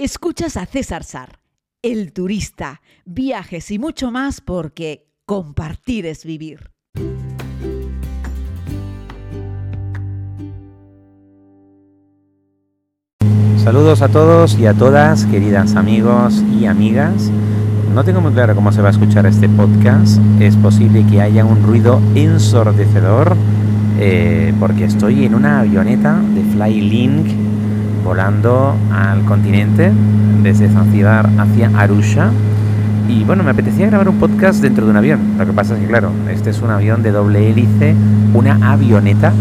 Escuchas a César Sar, el turista, viajes y mucho más porque compartir es vivir. Saludos a todos y a todas, queridas amigos y amigas. No tengo muy claro cómo se va a escuchar este podcast. Es posible que haya un ruido ensordecedor eh, porque estoy en una avioneta de Flylink volando al continente desde Zanzibar hacia Arusha. Y bueno, me apetecía grabar un podcast dentro de un avión. Lo que pasa es que, claro, este es un avión de doble hélice, una avioneta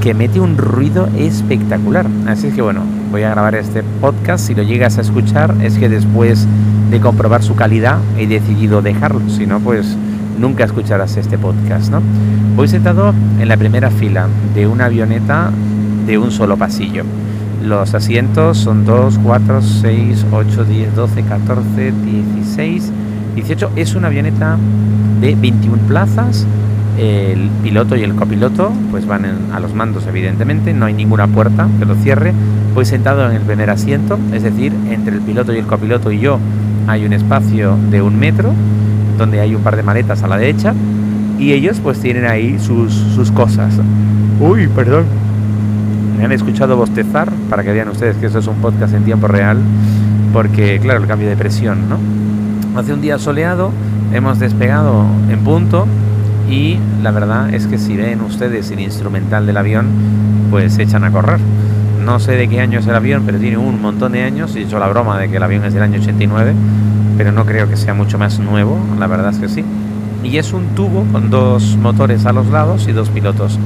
que mete un ruido espectacular. Así es que bueno, voy a grabar este podcast. Si lo llegas a escuchar, es que después de comprobar su calidad he decidido dejarlo. Si no, pues nunca escucharás este podcast, ¿no? Voy sentado en la primera fila de una avioneta de un solo pasillo. Los asientos son 2, 4, 6, 8, 10, 12, 14, 16, 18. Es una avioneta de 21 plazas. El piloto y el copiloto pues van a los mandos evidentemente. No hay ninguna puerta que lo cierre. Voy sentado en el primer asiento, es decir, entre el piloto y el copiloto y yo hay un espacio de un metro donde hay un par de maletas a la derecha y ellos pues tienen ahí sus, sus cosas. Uy, perdón, han escuchado bostezar, para que vean ustedes que eso es un podcast en tiempo real, porque claro, el cambio de presión, ¿no? Hace un día soleado, hemos despegado en punto y la verdad es que si ven ustedes el instrumental del avión, pues se echan a correr. No sé de qué año es el avión, pero tiene un montón de años. He hecho la broma de que el avión es del año 89, pero no creo que sea mucho más nuevo, la verdad es que sí. Y es un tubo con dos motores a los lados y dos pilotos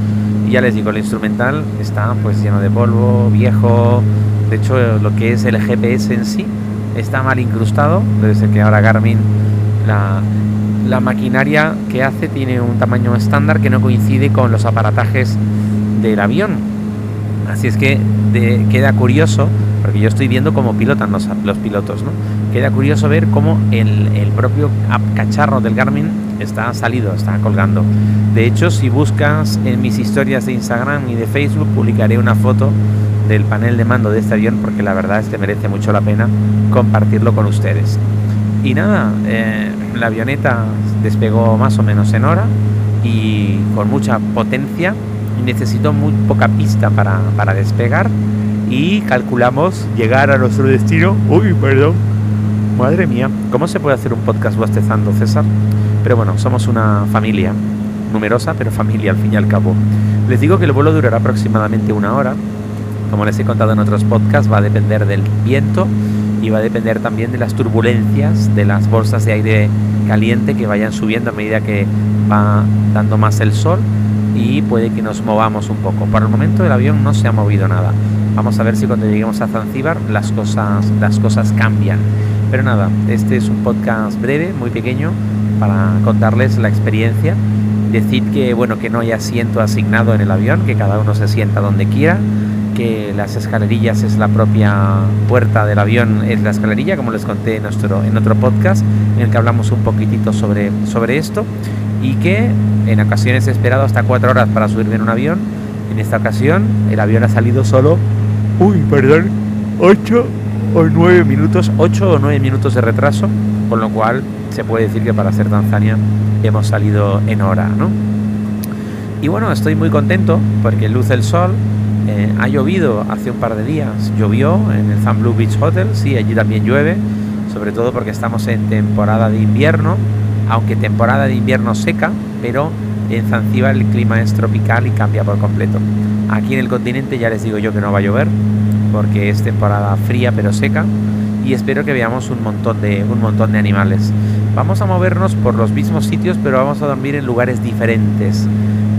ya les digo, el instrumental está pues lleno de polvo, viejo. De hecho, lo que es el GPS en sí está mal incrustado. Debe ser que ahora Garmin, la, la maquinaria que hace tiene un tamaño estándar que no coincide con los aparatajes del avión. Así es que queda curioso, porque yo estoy viendo cómo pilotan los, los pilotos, ¿no? Queda curioso ver cómo el, el propio cacharro del Garmin está salido, está colgando. De hecho, si buscas en mis historias de Instagram y de Facebook, publicaré una foto del panel de mando de este avión, porque la verdad es que merece mucho la pena compartirlo con ustedes. Y nada, eh, la avioneta despegó más o menos en hora y con mucha potencia necesito muy poca pista para, para despegar y calculamos llegar a nuestro destino. Uy, perdón. Madre mía, ¿cómo se puede hacer un podcast bostezando, César? Pero bueno, somos una familia, numerosa, pero familia al fin y al cabo. Les digo que el vuelo durará aproximadamente una hora. Como les he contado en otros podcasts, va a depender del viento y va a depender también de las turbulencias de las bolsas de aire caliente que vayan subiendo a medida que va dando más el sol y puede que nos movamos un poco. Por el momento el avión no se ha movido nada. Vamos a ver si cuando lleguemos a Zanzíbar las cosas, las cosas cambian. Pero nada, este es un podcast breve, muy pequeño, para contarles la experiencia. Decir que bueno que no hay asiento asignado en el avión, que cada uno se sienta donde quiera, que las escalerillas es la propia puerta del avión, es la escalerilla, como les conté en, nuestro, en otro podcast, en el que hablamos un poquitito sobre, sobre esto y que en ocasiones he esperado hasta cuatro horas para subirme en un avión. En esta ocasión el avión ha salido solo, uy, perdón, ocho o nueve minutos, ocho o nueve minutos de retraso, con lo cual se puede decir que para ser Tanzania hemos salido en hora, ¿no? Y bueno, estoy muy contento porque luce el sol. Eh, ha llovido hace un par de días, llovió en el Fan Blue Beach Hotel, sí, allí también llueve, sobre todo porque estamos en temporada de invierno aunque temporada de invierno seca, pero en Zanzíbar el clima es tropical y cambia por completo. Aquí en el continente ya les digo yo que no va a llover, porque es temporada fría pero seca y espero que veamos un montón de un montón de animales. Vamos a movernos por los mismos sitios, pero vamos a dormir en lugares diferentes.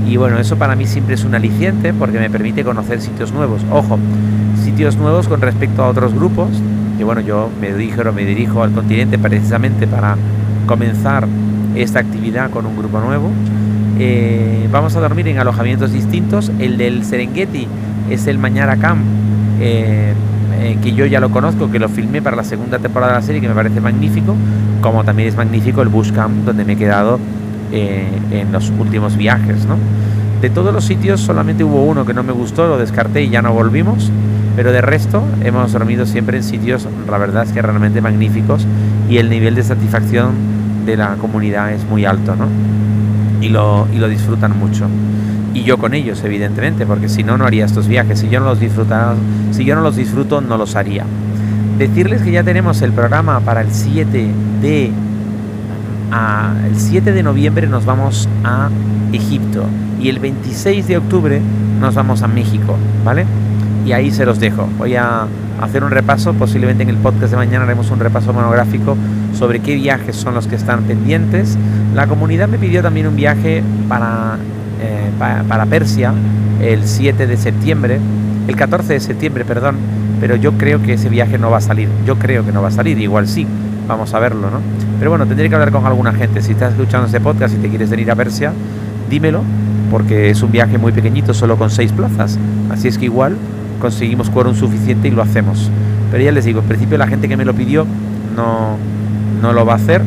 Y bueno, eso para mí siempre es un aliciente porque me permite conocer sitios nuevos. Ojo, sitios nuevos con respecto a otros grupos. Que bueno, yo me dirijo, me dirijo al continente precisamente para comenzar esta actividad con un grupo nuevo. Eh, vamos a dormir en alojamientos distintos. El del Serengeti es el Mañara Camp, eh, eh, que yo ya lo conozco, que lo filmé para la segunda temporada de la serie, que me parece magnífico. Como también es magnífico el Bush Camp, donde me he quedado en los últimos viajes. ¿no? De todos los sitios solamente hubo uno que no me gustó, lo descarté y ya no volvimos, pero de resto hemos dormido siempre en sitios, la verdad es que realmente magníficos y el nivel de satisfacción de la comunidad es muy alto, ¿no? Y lo, y lo disfrutan mucho. Y yo con ellos, evidentemente, porque si no, no haría estos viajes. Si yo no los disfrutara, si yo no los disfruto, no los haría. Decirles que ya tenemos el programa para el 7 de el 7 de noviembre nos vamos a Egipto y el 26 de octubre nos vamos a México, ¿vale? Y ahí se los dejo. Voy a hacer un repaso, posiblemente en el podcast de mañana haremos un repaso monográfico sobre qué viajes son los que están pendientes. La comunidad me pidió también un viaje para, eh, para, Persia el 7 de septiembre, el 14 de septiembre, perdón, pero yo creo que ese viaje no va a salir. Yo creo que no va a salir, igual sí, vamos a verlo, ¿no? Pero bueno, tendré que hablar con alguna gente. Si estás escuchando este podcast y te quieres venir a Persia, dímelo, porque es un viaje muy pequeñito, solo con seis plazas. Así es que igual conseguimos un suficiente y lo hacemos. Pero ya les digo, en principio la gente que me lo pidió no, no lo va a hacer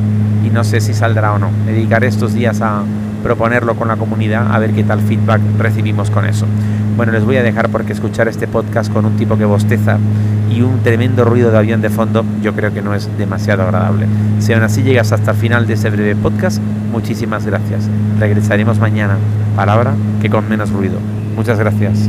y no sé si saldrá o no. Dedicaré estos días a proponerlo con la comunidad a ver qué tal feedback recibimos con eso. Bueno, les voy a dejar porque escuchar este podcast con un tipo que bosteza y un tremendo ruido de avión de fondo, yo creo que no es demasiado agradable. Si aún así llegas hasta el final de este breve podcast, muchísimas gracias. Regresaremos mañana, palabra que con menos ruido. Muchas gracias.